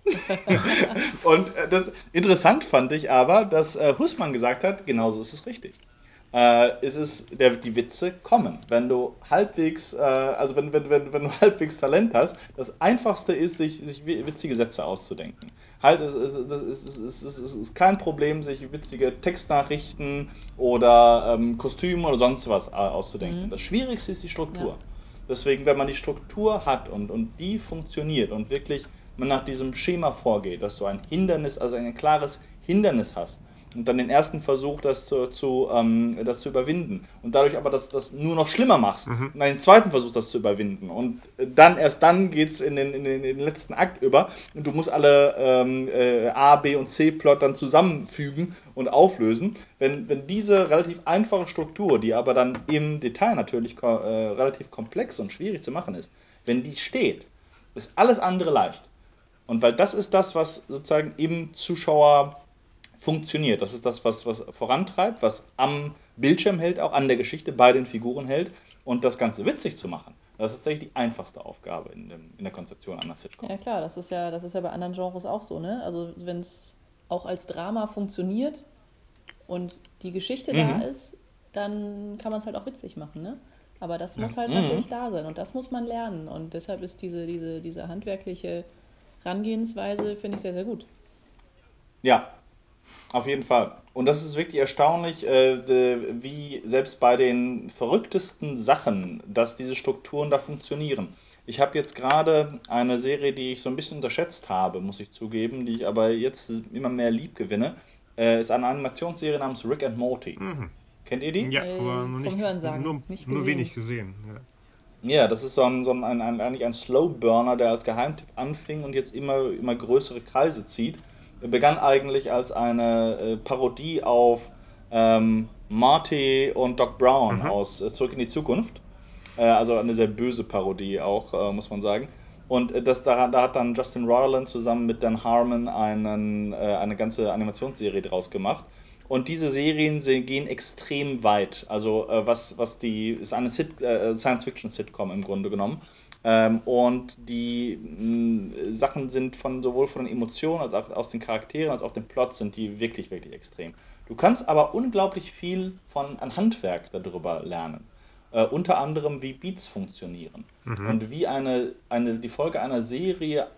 Und äh, das interessant fand ich aber, dass Hussmann gesagt hat, genauso ist es richtig äh, ist es, der, die Witze kommen. Wenn du halbwegs, äh, also wenn, wenn, wenn, wenn du halbwegs Talent hast, das Einfachste ist, sich, sich witzige Sätze auszudenken. Halt, es, es, es, es, es, ist kein Problem, sich witzige Textnachrichten oder ähm, Kostüme oder sonst was äh, auszudenken. Mhm. Das Schwierigste ist die Struktur. Ja. Deswegen, wenn man die Struktur hat und, und die funktioniert und wirklich man nach diesem Schema vorgeht, dass du ein Hindernis, also ein klares Hindernis hast, und dann den ersten Versuch, das zu, zu ähm, das zu überwinden und dadurch aber das, das nur noch schlimmer machst mhm. und dann den zweiten Versuch, das zu überwinden und dann, erst dann geht es in den, in, den, in den letzten Akt über und du musst alle ähm, äh, A, B und C-Plot dann zusammenfügen und auflösen. Wenn, wenn diese relativ einfache Struktur, die aber dann im Detail natürlich äh, relativ komplex und schwierig zu machen ist, wenn die steht, ist alles andere leicht. Und weil das ist das, was sozusagen im Zuschauer funktioniert. Das ist das, was, was vorantreibt, was am Bildschirm hält, auch an der Geschichte bei den Figuren hält. Und das Ganze witzig zu machen, das ist tatsächlich die einfachste Aufgabe in, dem, in der Konzeption einer Sitcom. Ja klar, das ist ja, das ist ja bei anderen Genres auch so, ne? Also wenn es auch als Drama funktioniert und die Geschichte mhm. da ist, dann kann man es halt auch witzig machen, ne? Aber das ja. muss halt mhm. natürlich da sein und das muss man lernen. Und deshalb ist diese, diese, diese handwerkliche Herangehensweise, finde ich, sehr, sehr gut. Ja, auf jeden Fall. Und das ist wirklich erstaunlich, äh, wie selbst bei den verrücktesten Sachen, dass diese Strukturen da funktionieren. Ich habe jetzt gerade eine Serie, die ich so ein bisschen unterschätzt habe, muss ich zugeben, die ich aber jetzt immer mehr lieb gewinne. Äh, ist eine Animationsserie namens Rick and Morty. Mhm. Kennt ihr die? Ja, äh, aber nur, nicht, nur, nicht nur wenig gesehen. Ja. ja, das ist so, ein, so ein, ein, eigentlich ein Slow Burner, der als Geheimtipp anfing und jetzt immer, immer größere Kreise zieht. Begann eigentlich als eine äh, Parodie auf ähm, Marty und Doc Brown mhm. aus äh, Zurück in die Zukunft. Äh, also eine sehr böse Parodie auch, äh, muss man sagen. Und äh, das, da, da, hat dann Justin Roiland zusammen mit Dan Harmon einen, äh, eine ganze Animationsserie draus gemacht. Und diese Serien gehen extrem weit. Also was, was die, ist eine Science-Fiction-Sitcom im Grunde genommen. Ähm, und die mh, Sachen sind von sowohl von den Emotionen als auch aus den Charakteren als auch den Plots sind die wirklich, wirklich extrem. Du kannst aber unglaublich viel von an Handwerk darüber lernen. Äh, unter anderem, wie Beats funktionieren. Mhm. Und wie eine, eine, die Folge einer Serie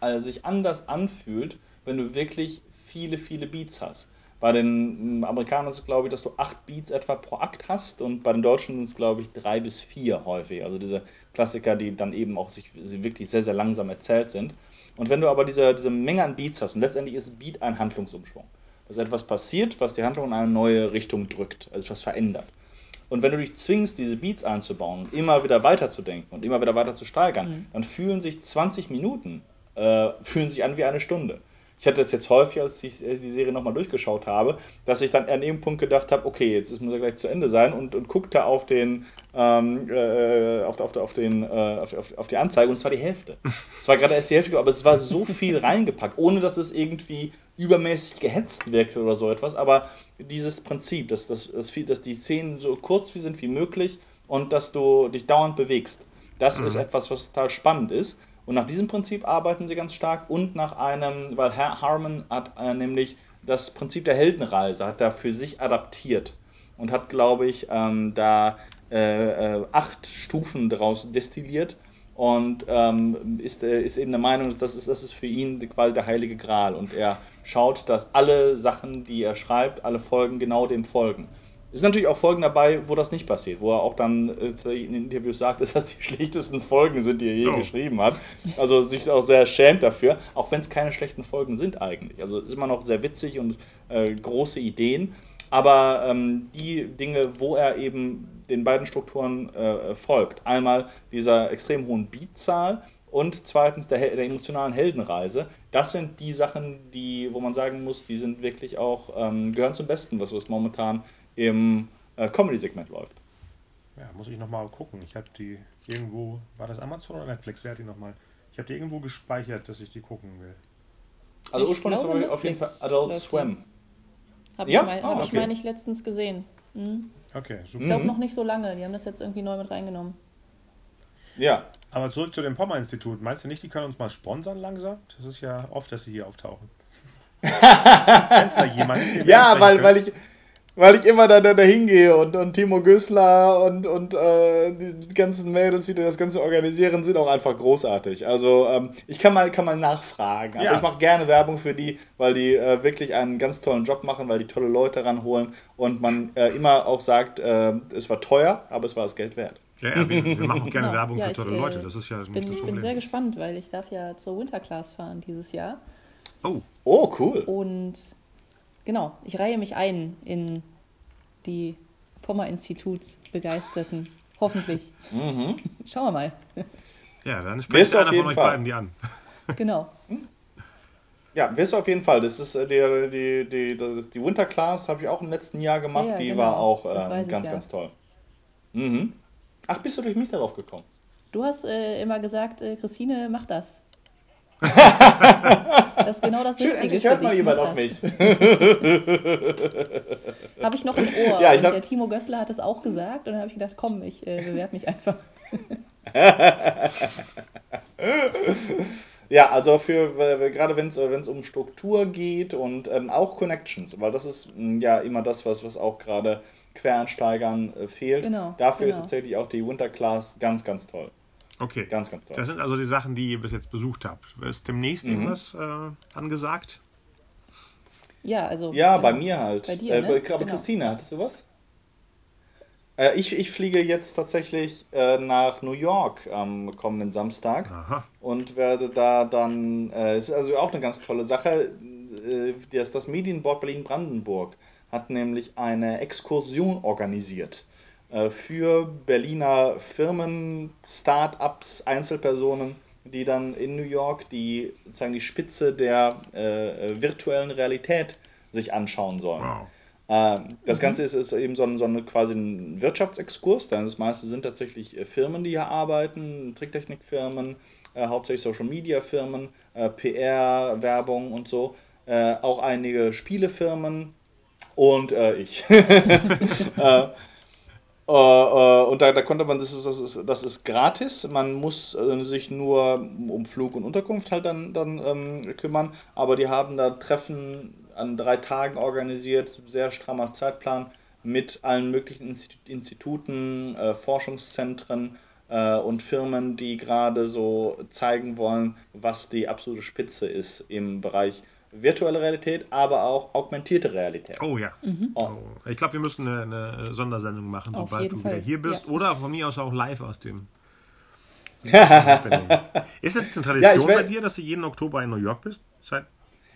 äh, sich anders anfühlt, wenn du wirklich viele, viele Beats hast. Bei den Amerikanern ist es, glaube ich, dass du acht Beats etwa pro Akt hast und bei den Deutschen sind es, glaube ich, drei bis vier häufig. Also diese Klassiker, die dann eben auch sich wirklich sehr, sehr langsam erzählt sind. Und wenn du aber diese, diese Menge an Beats hast, und letztendlich ist Beat ein Handlungsumschwung, dass etwas passiert, was die Handlung in eine neue Richtung drückt, also etwas verändert. Und wenn du dich zwingst, diese Beats einzubauen und immer wieder weiterzudenken und immer wieder weiter zu steigern, mhm. dann fühlen sich 20 Minuten äh, fühlen sich an wie eine Stunde ich hatte das jetzt häufig, als ich äh, die Serie nochmal durchgeschaut habe, dass ich dann an dem Punkt gedacht habe, okay, jetzt muss er gleich zu Ende sein und, und guckte auf den, ähm, äh, auf, auf, auf, den äh, auf, auf, die Anzeige und es war die Hälfte. Es war gerade erst die Hälfte, aber es war so viel reingepackt, ohne dass es irgendwie übermäßig gehetzt wirkte oder so etwas. Aber dieses Prinzip, dass, dass, dass, dass die Szenen so kurz wie sind wie möglich und dass du dich dauernd bewegst, das mhm. ist etwas, was total spannend ist. Und nach diesem Prinzip arbeiten sie ganz stark und nach einem, weil Herr Harmon hat äh, nämlich das Prinzip der Heldenreise, hat da für sich adaptiert und hat, glaube ich, ähm, da äh, äh, acht Stufen daraus destilliert und ähm, ist, äh, ist eben der Meinung, dass das ist, das ist für ihn quasi der heilige Gral und er schaut, dass alle Sachen, die er schreibt, alle Folgen genau dem folgen. Es sind natürlich auch Folgen dabei, wo das nicht passiert, wo er auch dann äh, in Interviews sagt, dass das die schlechtesten Folgen sind, die er je oh. geschrieben hat. Also sich auch sehr schämt dafür, auch wenn es keine schlechten Folgen sind eigentlich. Also es ist immer noch sehr witzig und äh, große Ideen. Aber ähm, die Dinge, wo er eben den beiden Strukturen äh, folgt, einmal dieser extrem hohen Beatzahl und zweitens der, der, emotionalen Heldenreise, das sind die Sachen, die, wo man sagen muss, die sind wirklich auch, ähm, gehören zum Besten, was es momentan im äh, Comedy-Segment läuft. Ja, muss ich nochmal gucken. Ich habe die irgendwo, war das Amazon oder Netflix? Wer hat die nochmal? Ich habe die irgendwo gespeichert, dass ich die gucken will. Also ursprünglich glaube, auf jeden Fall Adult Swim. Habe ja? ich, mein, ah, hab okay. ich meine ich letztens gesehen. Mhm. Okay, super. Ich glaube noch nicht so lange. Die haben das jetzt irgendwie neu mit reingenommen. Ja. Aber zurück zu dem Pommer-Institut. Meinst du nicht, die können uns mal sponsern langsam? Das ist ja oft, dass sie hier auftauchen. Kennst du da jemanden? Ja, weil, weil ich weil ich immer da, da, da hingehe und, und Timo Güssler und, und äh, die ganzen Mädels, die das Ganze organisieren, sind auch einfach großartig. Also ähm, ich kann mal, kann mal nachfragen. Ja. Aber ich mache gerne Werbung für die, weil die äh, wirklich einen ganz tollen Job machen, weil die tolle Leute ranholen und man äh, immer auch sagt, äh, es war teuer, aber es war das Geld wert. Ja, ja wir, wir, machen auch gerne genau. Werbung ja, für tolle ich, Leute. Das ist ja das bin, das Ich bin sehr gespannt, weil ich darf ja zur Winterclass fahren dieses Jahr. Oh. Oh, cool. Und genau, ich reihe mich ein in die Pommer-Instituts-Begeisterten. Hoffentlich. Mhm. Schauen wir mal. Ja, dann spricht einer von euch Fall. beiden die an. Genau. Ja, wirst du auf jeden Fall. Das ist äh, die, die, die, die Winter Class, habe ich auch im letzten Jahr gemacht. Ja, ja, die genau. war auch äh, ganz, ich, ja. ganz toll. Mhm. Ach, bist du durch mich darauf gekommen? Du hast äh, immer gesagt, äh, Christine, mach das. das ist genau das Schön, Richtige. Endlich hört mal jemand auf mich. habe ich noch im Ohr. Ja, und der Timo Gössler hat es auch gesagt. Und dann habe ich gedacht, komm, ich äh, bewerbe mich einfach. ja, also für gerade wenn es um Struktur geht und ähm, auch Connections, weil das ist mm, ja immer das, was, was auch gerade Quereinsteigern äh, fehlt. Genau, Dafür genau. ist tatsächlich auch die Winter Class ganz, ganz toll. Okay. Ganz, ganz toll. Das sind also die Sachen, die ihr bis jetzt besucht habt. Ist demnächst mhm. irgendwas äh, angesagt? Ja, also. Ja, bei mir halt. Bei dir, äh, ne? Aber genau. Christine, hattest du was? Äh, ich, ich fliege jetzt tatsächlich äh, nach New York am kommenden Samstag Aha. und werde da dann, äh, ist also auch eine ganz tolle Sache, äh, das, das Medienboard Berlin-Brandenburg hat nämlich eine Exkursion organisiert für Berliner Firmen, Start-ups, Einzelpersonen, die dann in New York die, sozusagen die Spitze der äh, virtuellen Realität sich anschauen sollen. Wow. Ähm, das mhm. Ganze ist, ist eben so ein, so ein quasi ein Wirtschaftsexkurs, denn das meiste sind tatsächlich äh, Firmen, die hier arbeiten, Tricktechnikfirmen, äh, hauptsächlich Social Media Firmen, äh, PR, Werbung und so. Äh, auch einige Spielefirmen und äh, ich. Äh, äh, und da, da konnte man, das ist, das, ist, das ist gratis, man muss äh, sich nur um Flug und Unterkunft halt dann, dann ähm, kümmern, aber die haben da Treffen an drei Tagen organisiert, sehr strammer Zeitplan mit allen möglichen Instituten, äh, Forschungszentren äh, und Firmen, die gerade so zeigen wollen, was die absolute Spitze ist im Bereich virtuelle Realität, aber auch augmentierte Realität. Oh ja. Mhm. Oh. Ich glaube, wir müssen eine, eine, Sondersendung machen, Auf sobald du Fall. wieder hier bist. Ja. Oder von mir aus auch live aus dem. ist es eine Tradition ja, bei dir, dass du jeden Oktober in New York bist? Seit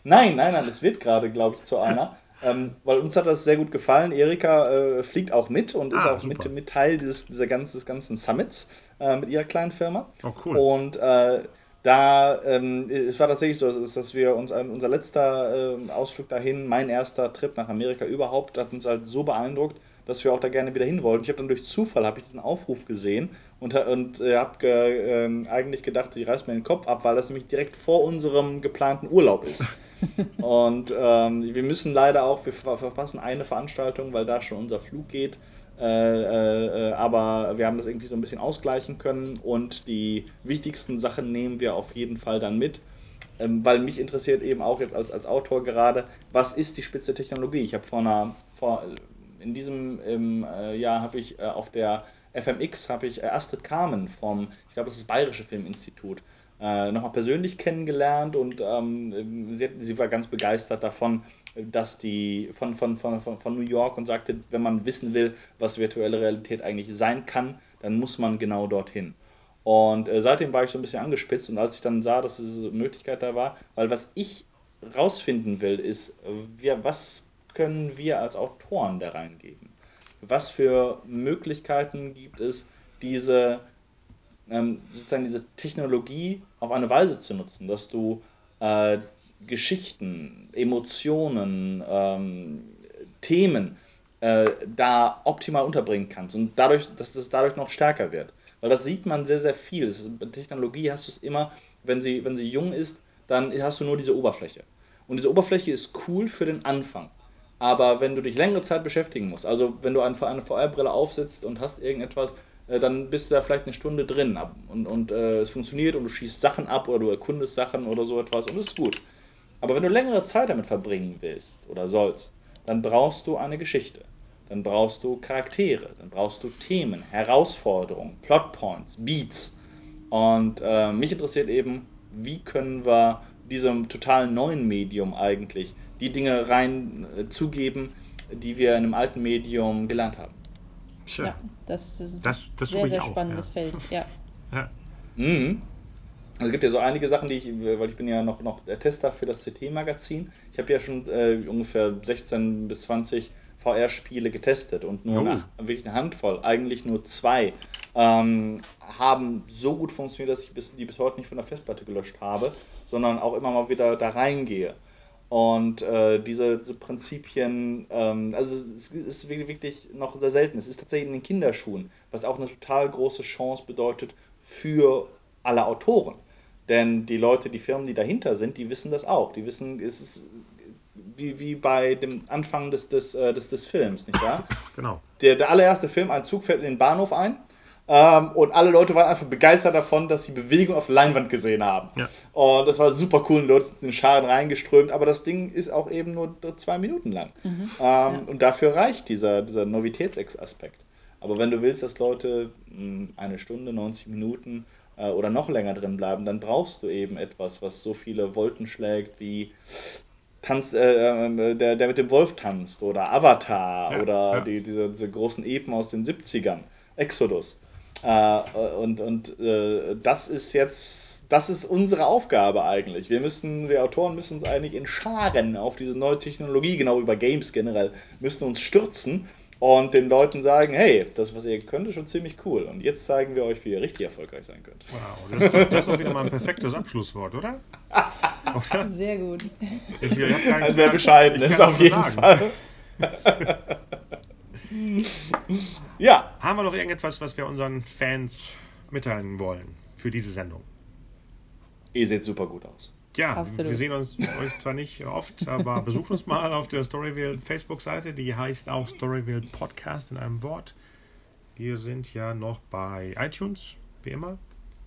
nein, nein, nein, es wird gerade, glaube ich, zu einer. ähm, weil uns hat das sehr gut gefallen. Erika äh, fliegt auch mit und ah, ist auch mit, mit, Teil dieses, dieser ganzen, des ganzen Summits äh, mit ihrer kleinen Firma. Oh, cool. Und äh, da, ähm, es war tatsächlich so, dass wir uns, unser letzter äh, Ausflug dahin, mein erster Trip nach Amerika überhaupt, hat uns halt so beeindruckt, dass wir auch da gerne wieder hin wollten. Ich habe dann durch Zufall ich diesen Aufruf gesehen und, und äh, habe ge, äh, eigentlich gedacht, sie reißt mir den Kopf ab, weil das nämlich direkt vor unserem geplanten Urlaub ist. Und ähm, wir müssen leider auch, wir verpassen eine Veranstaltung, weil da schon unser Flug geht. Äh, äh, aber wir haben das irgendwie so ein bisschen ausgleichen können und die wichtigsten Sachen nehmen wir auf jeden Fall dann mit. Ähm, weil mich interessiert eben auch jetzt als, als Autor gerade, was ist die spitze Technologie? Ich habe vor einer, vor, in diesem ähm, äh, Jahr habe ich äh, auf der FMX habe ich äh, Astrid Carmen vom, ich glaube, das ist das Bayerische Filminstitut, äh, nochmal persönlich kennengelernt und ähm, sie, sie, war ganz begeistert davon, dass die von, von, von, von, New York und sagte, wenn man wissen will, was virtuelle Realität eigentlich sein kann, dann muss man genau dorthin. Und äh, seitdem war ich so ein bisschen angespitzt und als ich dann sah, dass diese Möglichkeit da war, weil was ich rausfinden will, ist, wir, was können wir als Autoren da reingeben? Was für Möglichkeiten gibt es, diese ähm, sozusagen diese Technologie auf eine Weise zu nutzen, dass du äh, Geschichten, Emotionen, ähm, Themen äh, da optimal unterbringen kannst und dadurch, dass es dadurch noch stärker wird. Weil das sieht man sehr, sehr viel. Ist, bei Technologie hast du es immer, wenn sie, wenn sie jung ist, dann hast du nur diese Oberfläche. Und diese Oberfläche ist cool für den Anfang. Aber wenn du dich längere Zeit beschäftigen musst, also wenn du eine VR-Brille aufsetzt und hast irgendetwas, dann bist du da vielleicht eine Stunde drin und, und äh, es funktioniert und du schießt Sachen ab oder du erkundest Sachen oder so etwas und es ist gut. Aber wenn du längere Zeit damit verbringen willst oder sollst, dann brauchst du eine Geschichte. Dann brauchst du Charaktere, dann brauchst du Themen, Herausforderungen, Plotpoints, Beats. Und äh, mich interessiert eben, wie können wir diesem total neuen Medium eigentlich die Dinge rein äh, zugeben, die wir in einem alten Medium gelernt haben. Tja. Ja, das ist das, das sehr, sehr spannendes auch, ja. Feld. Ja. ja. Mhm. Also es gibt ja so einige Sachen, die ich, weil ich bin ja noch, noch der Tester für das CT-Magazin. Ich habe ja schon äh, ungefähr 16 bis 20 VR-Spiele getestet und nur Oh. eine, wirklich eine Handvoll, eigentlich nur zwei, ähm, haben so gut funktioniert, dass ich bis, die bis heute nicht von der Festplatte gelöscht habe, sondern auch immer mal wieder da reingehe. Und äh, diese, diese Prinzipien, ähm, also es ist wirklich noch sehr selten. Es ist tatsächlich in den Kinderschuhen, was auch eine total große Chance bedeutet für alle Autoren. Denn die Leute, die Firmen, die dahinter sind, die wissen das auch. Die wissen, es ist wie, wie bei dem Anfang des, des, äh, des, des Films, nicht wahr? Genau. Der, der allererste Film, ein Zug fährt in den Bahnhof ein. Ähm, und alle Leute waren einfach begeistert davon, dass sie Bewegung auf der Leinwand gesehen haben. Ja. Und das war super cool. Die Leute sind in den Scharen reingeströmt. Aber das Ding ist auch eben nur zwei Minuten lang. Ähm, Und dafür reicht dieser, dieser Novitätsaspekt. Aber wenn du willst, dass Leute mh, eine Stunde, 90 Minuten äh, oder noch länger drin bleiben, dann brauchst du eben etwas, was so viele Volten schlägt wie Tanz, äh, äh, der, der mit dem Wolf tanzt oder Avatar Ja, oder ja. Die, diese, diese großen Epen aus den 70ern, Exodus. Äh, und und äh, das ist jetzt, das ist unsere Aufgabe eigentlich. Wir müssen, wir Autoren müssen uns eigentlich in Scharen auf diese neue Technologie, genau über Games generell, müssen uns stürzen und den Leuten sagen, hey, das, was ihr könnt, ist schon ziemlich cool. Und jetzt zeigen wir euch, wie ihr richtig erfolgreich sein könnt. Wow, das ist, doch, das ist doch wieder mal ein perfektes Abschlusswort, oder? Oder? Sehr gut. Ich, ich Ein sehr bescheidenes, auf jeden sagen. Fall. ja, Haben wir noch irgendetwas, was wir unseren Fans mitteilen wollen für diese Sendung? ihr seht super gut aus. Ja, Absolut. wir sehen uns euch zwar nicht oft, aber besucht uns mal auf der Storyville Facebook-Seite. Die heißt auch Storyville Podcast in einem Wort. Wir sind ja noch bei iTunes, wie immer.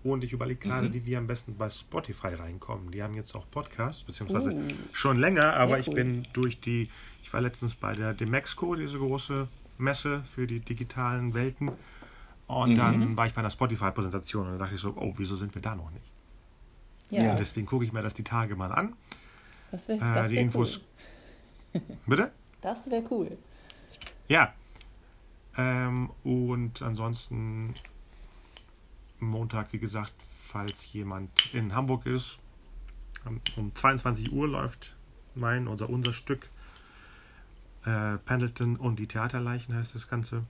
Und ich überlege gerade, Mhm. wie wir am besten bei Spotify reinkommen. Die haben jetzt auch Podcasts, beziehungsweise Oh. schon länger, aber ich cool. bin durch die, ich war letztens bei der Demexco, diese große Messe für die digitalen Welten. Und Mhm. dann war ich bei einer Spotify-Präsentation und dann dachte ich so, oh, wieso sind wir da noch nicht? Ja, Ja. Und deswegen gucke ich mir das die Tage mal an. das wäre Äh, das die wär Infos. cool. Bitte? Das wäre cool. Ja. Ähm, und ansonsten Montag, wie gesagt, falls jemand in Hamburg ist, um- um 22 Uhr läuft mein, unser, unser Stück. Äh, Pendleton und die Theaterleichen heißt das Ganze.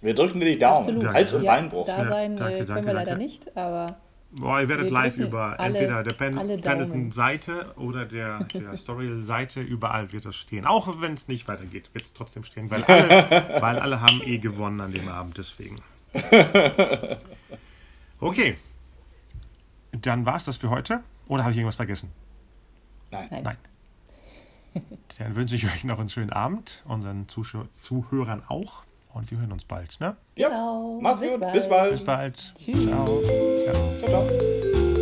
Wir drücken dir die Daumen. Absolut. Hals- und ja, Beinbruch. Da Ja, sein danke, äh, können danke, wir leider nicht, aber Boah, ihr werdet live über alle- entweder der Pen. Pendleton-Seite oder der, der Story-Seite, überall wird das stehen. Auch wenn es nicht weitergeht, wird es trotzdem stehen, weil alle, weil alle haben eh gewonnen an dem Abend, deswegen. Okay. Dann war es das für heute. Oder habe ich irgendwas vergessen? Nein. nein. Nein. Dann wünsche ich euch noch einen schönen Abend, unseren Zuschau Zuhörern auch. Und wir hören uns bald. Ne? Ja. Genau. Macht's Bis gut. bald. Bis bald. Bis bald. Tschüss. Ciao. Ciao. Ciao, ciao.